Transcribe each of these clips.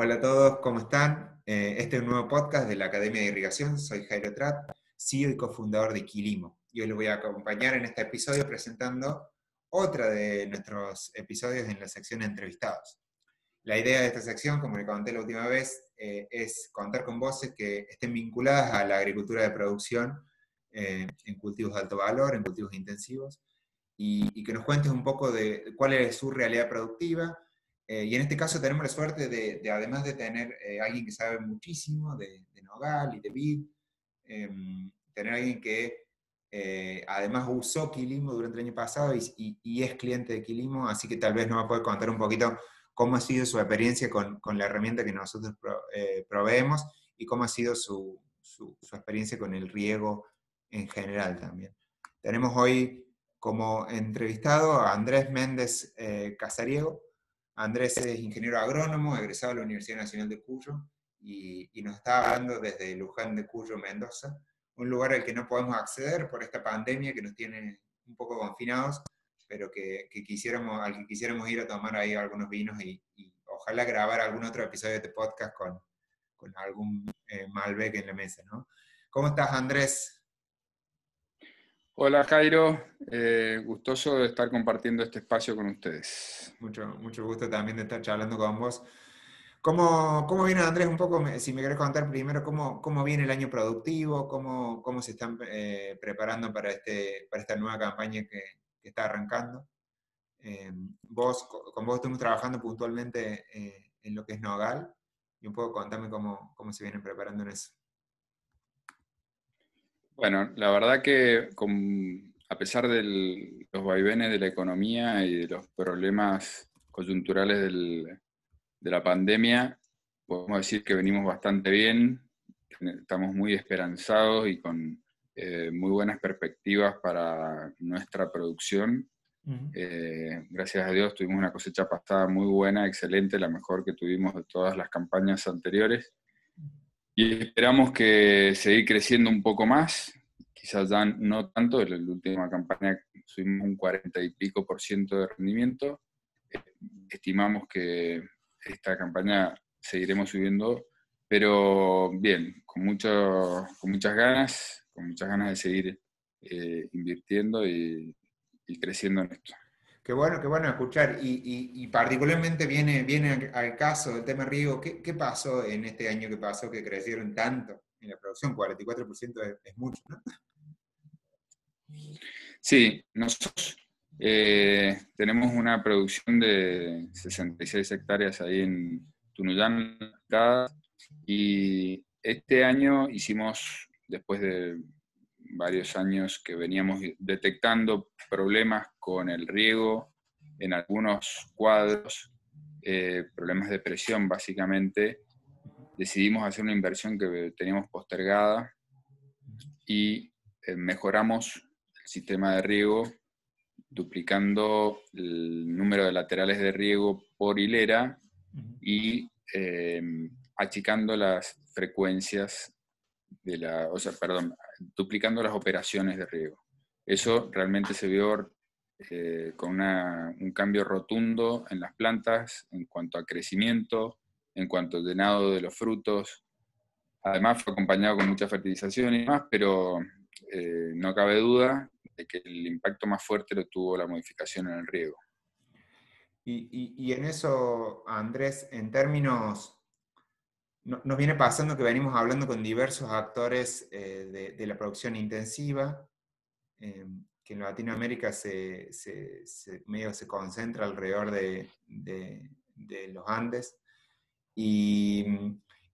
Hola a todos, ¿cómo están? Eh, este es un nuevo podcast de la Academia de Irrigación. Soy Jairo Trat, CEO y cofundador de Quilimo. Y hoy les voy a acompañar en este episodio presentando otra de nuestros episodios en la sección de entrevistados. La idea de esta sección, como le comenté la última vez, eh, es contar con voces que estén vinculadas a la agricultura de producción eh, en cultivos de alto valor, en cultivos intensivos, y, que nos cuentes un poco de cuál es su realidad productiva, eh, y en este caso tenemos la suerte de, además de tener eh, alguien que sabe muchísimo de, Nogal y de Vid, em, tener alguien que eh, además usó Quilimo durante el año pasado y, es cliente de Quilimo, así que tal vez nos va a poder contar un poquito cómo ha sido su experiencia con, la herramienta que nosotros proveemos y cómo ha sido su, su, experiencia con el riego en general también. Tenemos hoy como entrevistado a Andrés Méndez Casariego, Andrés es ingeniero agrónomo, egresado de la Universidad Nacional de Cuyo, y, nos está hablando desde Luján de Cuyo, Mendoza, un lugar al que no podemos acceder por esta pandemia que nos tiene un poco confinados, pero que, quisiéramos, al que quisiéramos ir a tomar ahí algunos vinos y, ojalá grabar algún otro episodio de este podcast con, con algún eh, Malbec en la mesa. ¿no? ¿Cómo estás, Andrés? Hola Jairo, eh, gustoso de estar compartiendo este espacio con ustedes. Mucho, mucho gusto también de estar charlando con vos. ¿Cómo, cómo viene Andrés? Un poco, si me querés contar primero, ¿cómo, cómo viene el año productivo? ¿Cómo, cómo se están eh, preparando para, este, para esta nueva campaña que, está arrancando? Eh, vos, con vos estamos trabajando puntualmente en lo que es Nogal y un poco contame cómo, cómo se vienen preparando en eso. Bueno, la verdad que a pesar de los vaivenes de la economía y de los problemas coyunturales de la pandemia, podemos decir que venimos bastante bien, estamos muy esperanzados y con eh, muy buenas perspectivas para nuestra producción. Eh, gracias a Dios tuvimos una cosecha pasada muy buena, excelente, la mejor que tuvimos de todas las campañas anteriores. Y esperamos que seguir creciendo un poco más, quizás ya no tanto, en la última campaña subimos un 40 y pico por ciento de rendimiento. Estimamos que esta campaña seguiremos subiendo, pero bien, con, mucho, con muchas ganas, con muchas ganas de seguir eh, invirtiendo y, creciendo en esto. Qué bueno, qué bueno escuchar. Y, particularmente viene, viene al caso del tema riego. ¿Qué, ¿Qué, pasó en este año que pasó que crecieron tanto en la producción? 44% es, mucho, ¿no? Sí, nosotros eh, tenemos una producción de 66 hectáreas ahí en Tunuyán y este año hicimos, después de varios años que veníamos detectando problemas con el riego en algunos cuadros, eh, problemas de presión básicamente, decidimos hacer una inversión que teníamos postergada y eh, mejoramos el sistema de riego duplicando el número de laterales de riego por hilera y eh, achicando las frecuencias de la, o sea, perdón, duplicando las operaciones de riego. Eso realmente se vio eh, con un cambio rotundo en las plantas en cuanto a crecimiento, en cuanto al llenado de los frutos. Además fue acompañado con mucha fertilización y más, pero eh, no cabe duda de que el impacto más fuerte lo tuvo la modificación en el riego. Y, en eso, Andrés, en términos, nos viene pasando que venimos hablando con diversos actores eh, de, la producción intensiva, eh, que en Latinoamérica se, medio se concentra alrededor de, los Andes. Y,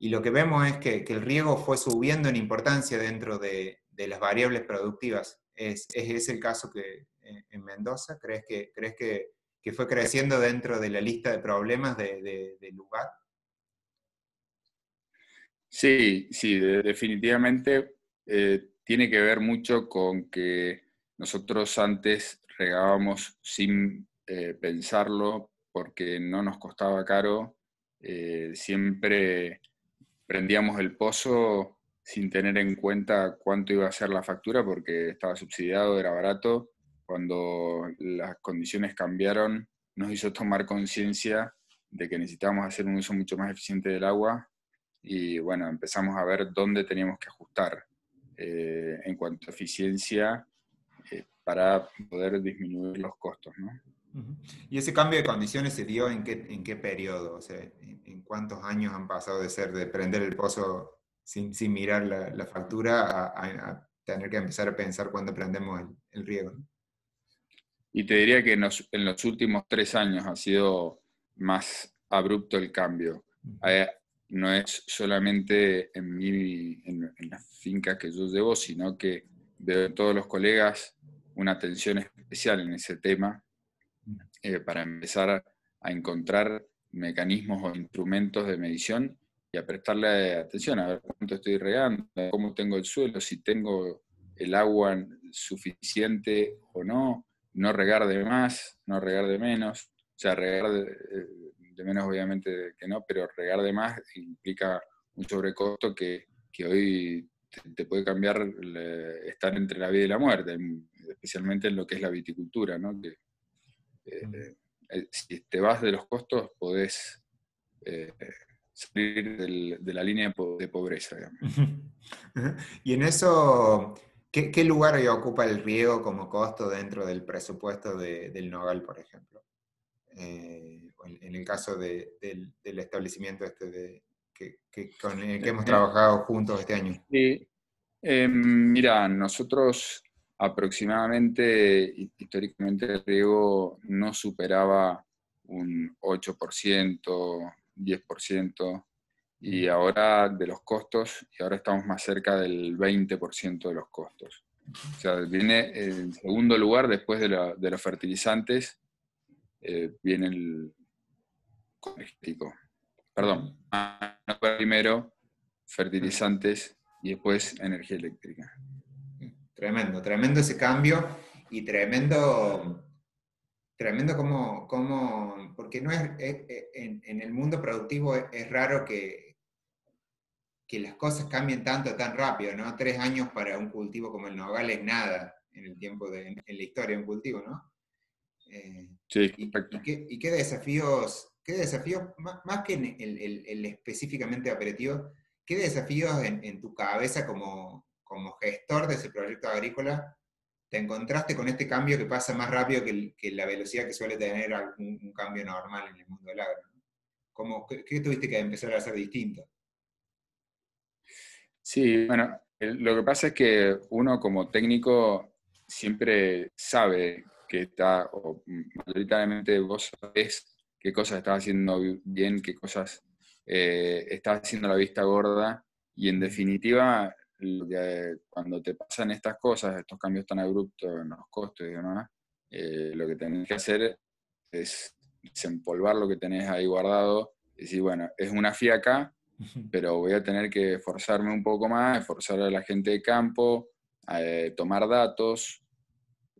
lo que vemos es que, el riego fue subiendo en importancia dentro de, las variables productivas. ¿Es, ¿Es, el caso que eh, en Mendoza? ¿Crees que, crees que, fue creciendo dentro de la lista de problemas del de, lugar? Sí, sí, definitivamente eh, tiene que ver mucho con que nosotros antes regábamos sin eh, pensarlo porque no nos costaba caro, siempre prendíamos el pozo sin tener en cuenta cuánto iba a ser la factura porque estaba subsidiado, era barato. Cuando las condiciones cambiaron, nos hizo tomar conciencia de que necesitábamos hacer un uso mucho más eficiente del agua y bueno, empezamos a ver dónde teníamos que ajustar eh, en cuanto a eficiencia eh, para poder disminuir los costos. ¿no? ¿Y ese cambio de condiciones se dio en qué, en qué periodo? O sea, ¿en, cuántos años han pasado de ser de prender el pozo sin, sin mirar la, la factura a, tener que empezar a pensar cuándo prendemos el, el riego? Y te diría que en los, en los, últimos tres años ha sido más abrupto el cambio no es solamente en, mi, en, las fincas que yo llevo, sino que veo en todos los colegas una atención especial en ese tema eh, para empezar a, encontrar mecanismos o instrumentos de medición y a prestarle atención, a ver cuánto estoy regando, cómo tengo el suelo, si tengo el agua suficiente o no, no regar de más, no regar de menos, o sea, regar de, eh, menos obviamente que no, pero regar de más implica un sobrecosto que, hoy te, puede cambiar estar entre la vida y la muerte, especialmente en lo que es la viticultura, ¿no? Eh, eh, si te vas de los costos, podés eh, salir de la línea de pobreza. y en eso, ¿qué, lugar ocupa el riego como costo dentro del presupuesto del Nogal, por ejemplo? en, el caso del, establecimiento este que, con el que hemos trabajado juntos este año? Sí. Mira, nosotros aproximadamente, históricamente el riego no superaba un 8%, 10%, y ahora de los costos, y ahora estamos más cerca del 20% de los costos. O sea, viene en segundo lugar después de, de los fertilizantes, eh, viene el, energético. Perdón, primero fertilizantes y después energía eléctrica. Tremendo, tremendo ese cambio y tremendo, tremendo como, como porque no es, en, el mundo productivo es, raro que, que las cosas cambien tanto, tan rápido, ¿no? Tres años para un cultivo como el nogal es nada en el tiempo de, en la historia de un cultivo, ¿no? Eh, sí, y, y, qué, desafíos ¿Qué desafíos, más que en el, específicamente operativo, qué desafíos en, tu cabeza como, como, gestor de ese proyecto agrícola te encontraste con este cambio que pasa más rápido que, la velocidad que suele tener un, cambio normal en el mundo del agro? ¿Cómo, qué, tuviste que empezar a hacer distinto? Sí, bueno, lo que pasa es que uno como técnico siempre sabe que está, o mayoritariamente vos sabés qué cosas estás haciendo bien, qué cosas eh, estás haciendo la vista gorda. Y en definitiva, cuando te pasan estas cosas, estos cambios tan abruptos en los costos y demás, eh, lo que tenés que hacer es desempolvar lo que tenés ahí guardado y decir, bueno, es una fiaca, pero voy a tener que esforzarme un poco más, esforzar a la gente de campo, eh, tomar datos,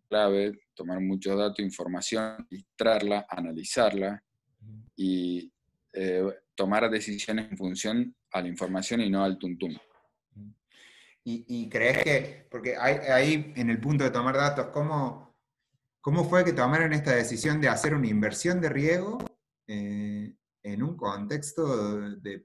clave, tomar muchos datos, información, registrarla, analizarla, y eh, tomar decisiones en función a la información y no al tuntum. ¿Y, crees que, porque ahí en el punto de tomar datos, ¿cómo, cómo fue que tomaron esta decisión de hacer una inversión de riego eh, en un contexto de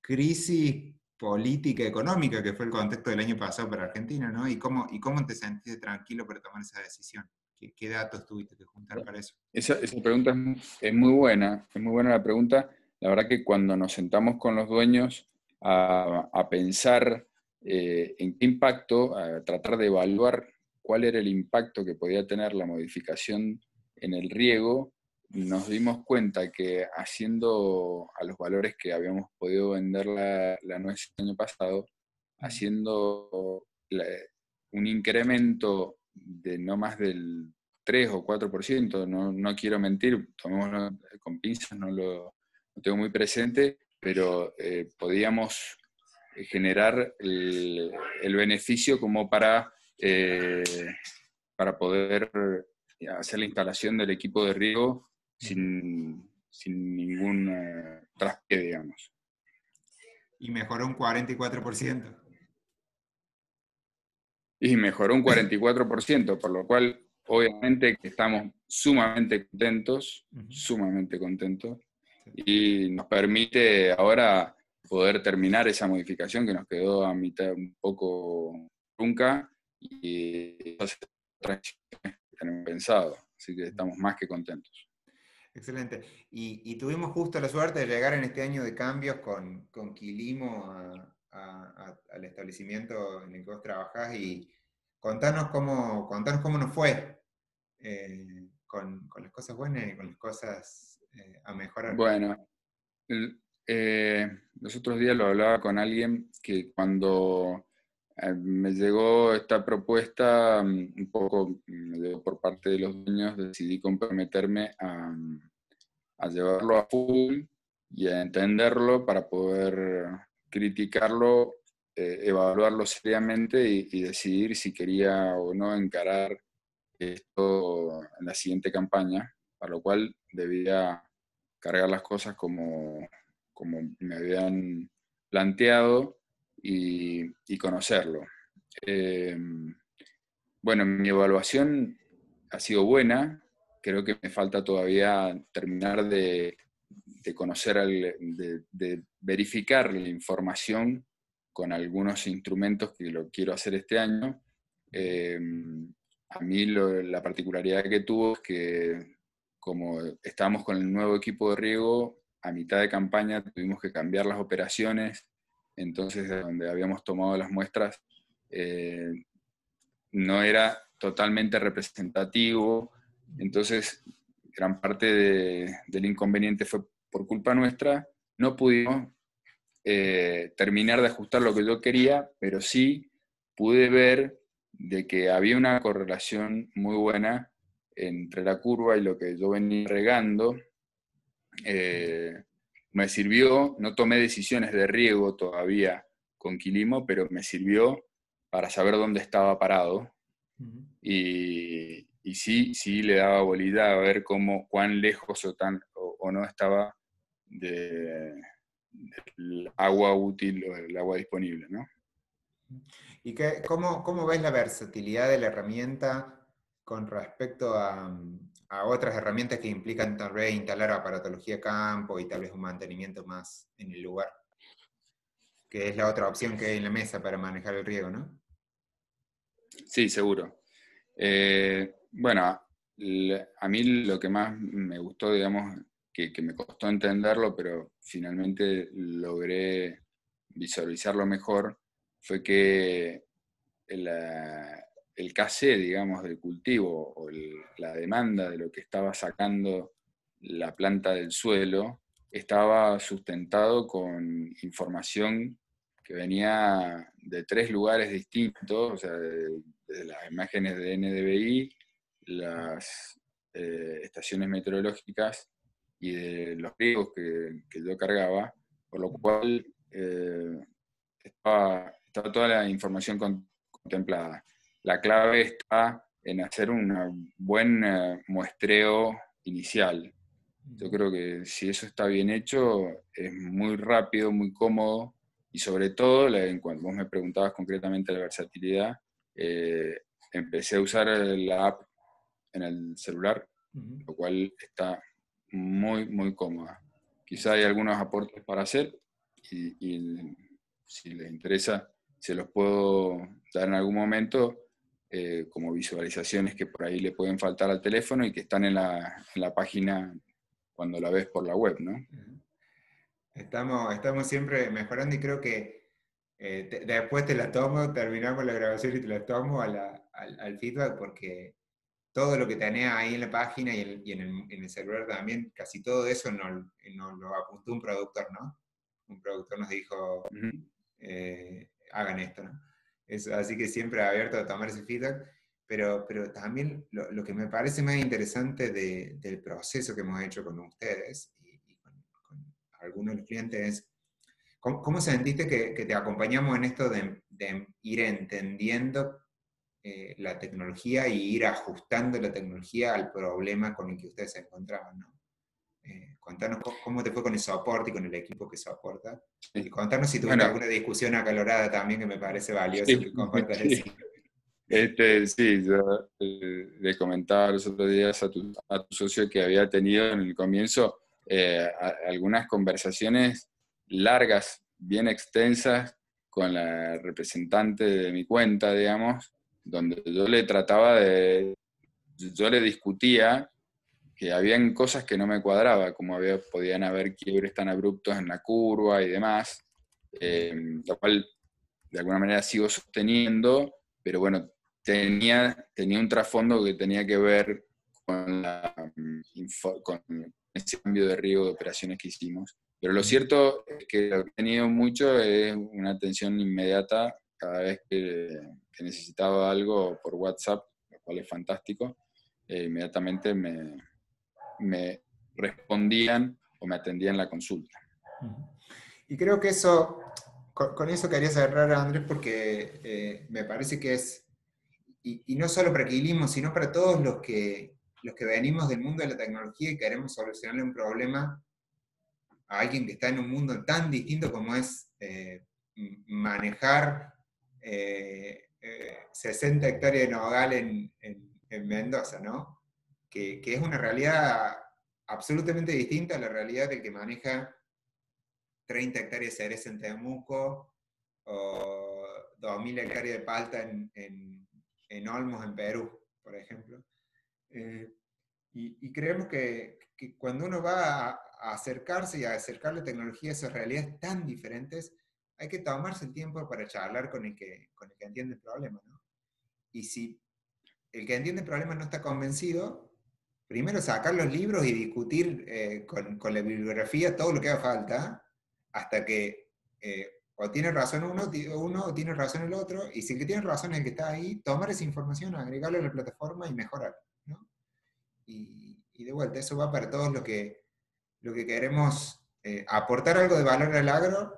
crisis política económica, que fue el contexto del año pasado para Argentina, ¿no? ¿Y cómo, y cómo te sentiste tranquilo para tomar esa decisión? ¿Qué, datos tuviste que juntar para eso? Esa, pregunta es, muy buena, es muy buena la pregunta. La verdad que cuando nos sentamos con los dueños a, pensar eh, en qué impacto, a tratar de evaluar cuál era el impacto que podía tener la modificación en el riego, nos dimos cuenta que haciendo a los valores que habíamos podido vender la, la nuez el año pasado, haciendo un incremento de no más del 3 o 4%, no, no quiero mentir, tomémoslo con pinzas, no lo tengo muy presente, pero eh, podíamos generar el, beneficio como para, eh, para poder hacer la instalación del equipo de riego sin, sin ningún eh, traspié, digamos. Y mejoró un 44% y mejoró un 44%, por lo cual obviamente que estamos sumamente contentos, sumamente contentos. y nos permite ahora poder terminar esa modificación que nos quedó a mitad un poco trunca y otras que tenemos pensado. Así que estamos más que contentos. Excelente. Y, tuvimos justo la suerte de llegar en este año de cambios con, con Quilimo al establecimiento en el que vos trabajás y contanos cómo, contanos cómo nos fue eh, con, las cosas buenas y con las cosas eh, a mejorar. Bueno, eh, los otros días lo hablaba con alguien que cuando eh, me llegó esta propuesta, mm, un poco por parte de los dueños, decidí comprometerme a, llevarlo a full y a entenderlo para poder criticarlo, eh, evaluarlo seriamente y, decidir si quería o no encarar esto en la siguiente campaña, para lo cual debía cargar las cosas como, como me habían planteado y, conocerlo. Eh, bueno, mi evaluación ha sido buena, creo que me falta todavía terminar de, conocer, de, verificar la información con algunos instrumentos que lo quiero hacer este año. Eh, a mí la particularidad que tuvo es que como estábamos con el nuevo equipo de riego, a mitad de campaña tuvimos que cambiar las operaciones, entonces de donde habíamos tomado las muestras eh, no era totalmente representativo, entonces gran parte del inconveniente fue por culpa nuestra, no pudimos eh, terminar de ajustar lo que yo quería, pero sí pude ver de que había una correlación muy buena entre la curva y lo que yo venía regando, eh, me sirvió, no tomé decisiones de riego todavía con Quilimo, pero me sirvió para saber dónde estaba parado. y, sí, sí le daba bolida a ver cómo, cuán lejos o, tan, o, no estaba del agua útil o el agua disponible. ¿no? ¿Y qué, cómo, cómo ves la versatilidad de la herramienta con respecto a, otras herramientas que implican tal vez instalar aparatología campo y tal vez un mantenimiento más en el lugar, que es la otra opción que hay en la mesa para manejar el riego, ¿no? Sí, seguro. Eh, bueno, a mí lo que más me gustó, digamos, que, que, me costó entenderlo, pero finalmente logré visualizarlo mejor, fue que la, el KC, digamos, del cultivo o la demanda de lo que estaba sacando la planta del suelo estaba sustentado con información que venía de tres lugares distintos, o sea, de, las imágenes de NDVI, las eh, estaciones meteorológicas y de los riegos que, yo cargaba, por lo cual eh, estaba, toda la información contemplada la clave está en hacer un buen eh, muestreo inicial. Yo creo que si eso está bien hecho, es muy rápido, muy cómodo y sobre todo, en cuanto vos me preguntabas concretamente la versatilidad, eh, empecé a usar la app en el celular, lo cual está muy, muy cómoda. Quizá hay algunos aportes para hacer y, y si les interesa, se los puedo dar en algún momento eh, como visualizaciones que por ahí le pueden faltar al teléfono y que están en la, en la página cuando la ves por la web, ¿no? Estamos, estamos siempre mejorando y creo que eh, después te la tomo, terminamos la grabación y te la tomo al, al, feedback porque todo lo que tenés ahí en la página y, en, el, en, el, celular también, casi todo eso nos, lo apuntó un productor, ¿no? Un productor nos dijo, eh, hagan esto, ¿no? Así que siempre abierto a tomar ese feedback. Pero, pero también lo, que me parece más interesante del proceso que hemos hecho con ustedes y, con, algunos de los clientes es cómo, sentiste que, te acompañamos en esto de, ir entendiendo eh, la tecnología y ir ajustando la tecnología al problema con el que ustedes se encontraban. Eh, contanos cómo te fue con el soporte y con el equipo que soporta. Y contanos si tuviste alguna discusión acalorada también que me parece valioso sí, que Este, sí, yo eh, le comentaba los otros días a tu, a tu, socio que había tenido en el comienzo eh, algunas conversaciones largas, bien extensas, con la representante de mi cuenta, digamos, donde yo le trataba de, yo le discutía que habían cosas que no me cuadraba, como había, podían haber quiebres tan abruptos en la curva y demás, eh, lo cual de alguna manera sigo sosteniendo, pero bueno, tenía, tenía un trasfondo que tenía que ver con, con ese cambio de riego de operaciones que hicimos. Pero lo cierto es que lo que he tenido mucho es una atención inmediata cada vez que, necesitaba algo por WhatsApp, lo cual es fantástico. Eh, inmediatamente me, me respondían o me atendían la consulta. Y creo que eso, con, eso quería cerrar, Andrés, porque eh, me parece que es, y, no solo para Quilismo, sino para todos los que, los que venimos del mundo de la tecnología y queremos solucionarle un problema a alguien que está en un mundo tan distinto como es eh, manejar 60 eh, hectáreas de nogal en, en Mendoza, ¿no? Que, es una realidad absolutamente distinta a la realidad del que maneja 30 hectáreas de cereza en Temuco o 2.000 hectáreas de palta en, en, Olmos, en Perú, por ejemplo. Eh, y, creemos que, cuando uno va a, acercarse y a acercarle tecnología a esas realidades tan diferentes, hay que tomarse el tiempo para charlar con el que, con el que entiende el problema. ¿no? Y si el que entiende el problema no está convencido, primero sacar los libros y discutir eh, con, con, la bibliografía todo lo que haga falta, hasta que eh, o tiene razón uno, uno o tiene razón el otro, y si el que tiene razón es el que está ahí, tomar esa información, agregarla a la plataforma y mejorar. y, de vuelta, eso va para todos los que, lo que queremos eh, aportar algo de valor al agro,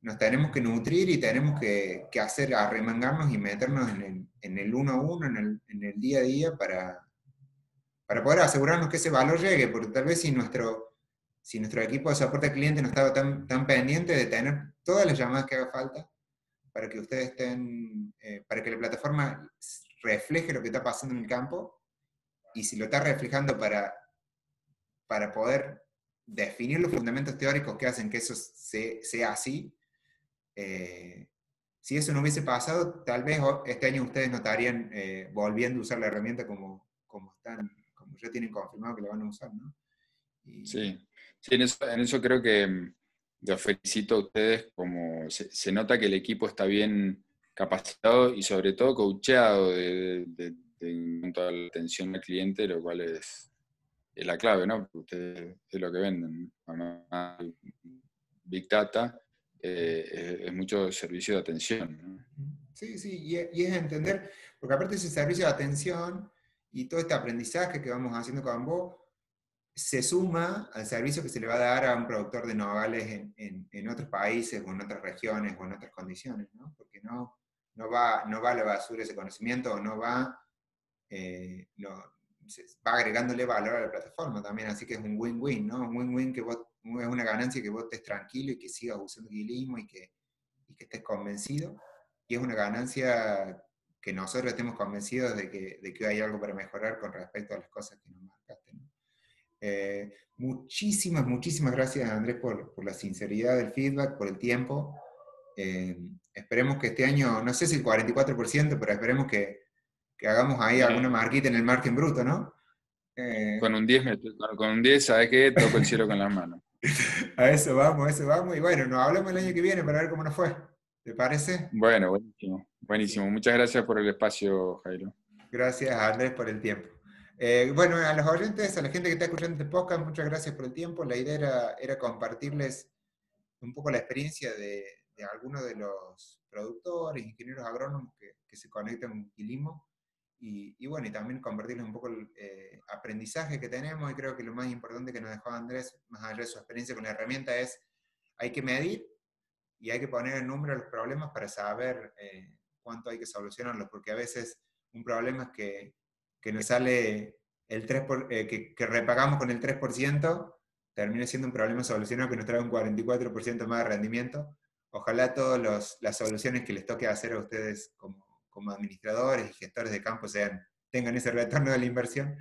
nos tenemos que nutrir y tenemos que, que hacer, arremangarnos y meternos en el, en el uno a uno, en el, en el día a día para, para poder asegurarnos que ese valor llegue, porque tal vez si nuestro, si nuestro equipo de soporte al cliente no estaba tan, tan pendiente de tener todas las llamadas que haga falta para que ustedes estén, eh, para que la plataforma refleje lo que está pasando en el campo, y si lo está reflejando para, para poder definir los fundamentos teóricos que hacen que eso sea así, eh, si eso no hubiese pasado, tal vez este año ustedes no estarían eh, volviendo a usar la herramienta como, como están ya tienen confirmado que lo van a usar, ¿no? Sí, en, eso, creo que mm, los felicito a ustedes, como se, nota que el equipo está bien capacitado y sobre todo coacheado de, en cuanto a la atención al cliente, lo cual es, la clave, ¿no? Porque ustedes es lo que venden. Big Data eh, es, mucho servicio de atención. Sí, sí, y es, y es entender, porque aparte ese servicio de atención y todo este aprendizaje que vamos haciendo con vos se suma al servicio que se le va a dar a un productor de nogales en, en, otros países o en otras regiones o en otras condiciones, ¿no? Porque no, no, va, no va a la basura ese conocimiento o no va, eh, va agregándole valor a la plataforma también, así que es un win-win, ¿no? Un win-win que vos, es una ganancia que vos estés tranquilo y que sigas usando guilismo y que, y que estés convencido, y es una ganancia que nosotros estemos convencidos de que, de que hay algo para mejorar con respecto a las cosas que nos marcaste. Eh, muchísimas, muchísimas gracias Andrés por, por, la sinceridad del feedback, por el tiempo. Eh, esperemos que este año, no sé si el 44%, pero esperemos que, que hagamos ahí alguna marquita en el margen bruto, ¿no? Eh, con un 10, con un 10, ¿sabes qué? Toco el cielo con las manos. a eso vamos, a eso vamos. Y bueno, nos hablamos el año que viene para ver cómo nos fue. ¿Te parece? Bueno, buenísimo. Buenísimo. Muchas gracias por el espacio, Jairo. Gracias, Andrés, por el tiempo. Eh, bueno, a los oyentes, a la gente que está escuchando este podcast, muchas gracias por el tiempo. La idea era, compartirles un poco la experiencia de, algunos de los productores, ingenieros agrónomos que, se conectan con Quilimo. Y, bueno, y también compartirles un poco el eh, aprendizaje que tenemos. Y creo que lo más importante que nos dejó Andrés, más allá de su experiencia con la herramienta, es hay que medir y hay que poner el número a los problemas para saber eh, cuánto hay que solucionarlos, porque a veces un problema es que, que nos sale el 3%, por, eh, que, que, repagamos con el 3%, termina siendo un problema solucionado que nos trae un 44% más de rendimiento. Ojalá todas las soluciones que les toque hacer a ustedes como, como administradores y gestores de campo sean, tengan ese retorno de la inversión.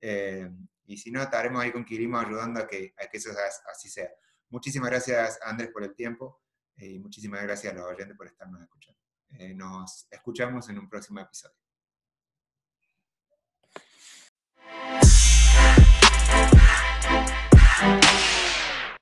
Eh, y si no, estaremos ahí con Quilimo ayudando a que, a que eso así sea. Muchísimas gracias, Andrés, por el tiempo eh, y muchísimas gracias a los oyentes por estarnos escuchando. Eh, nos escuchamos en un próximo episodio.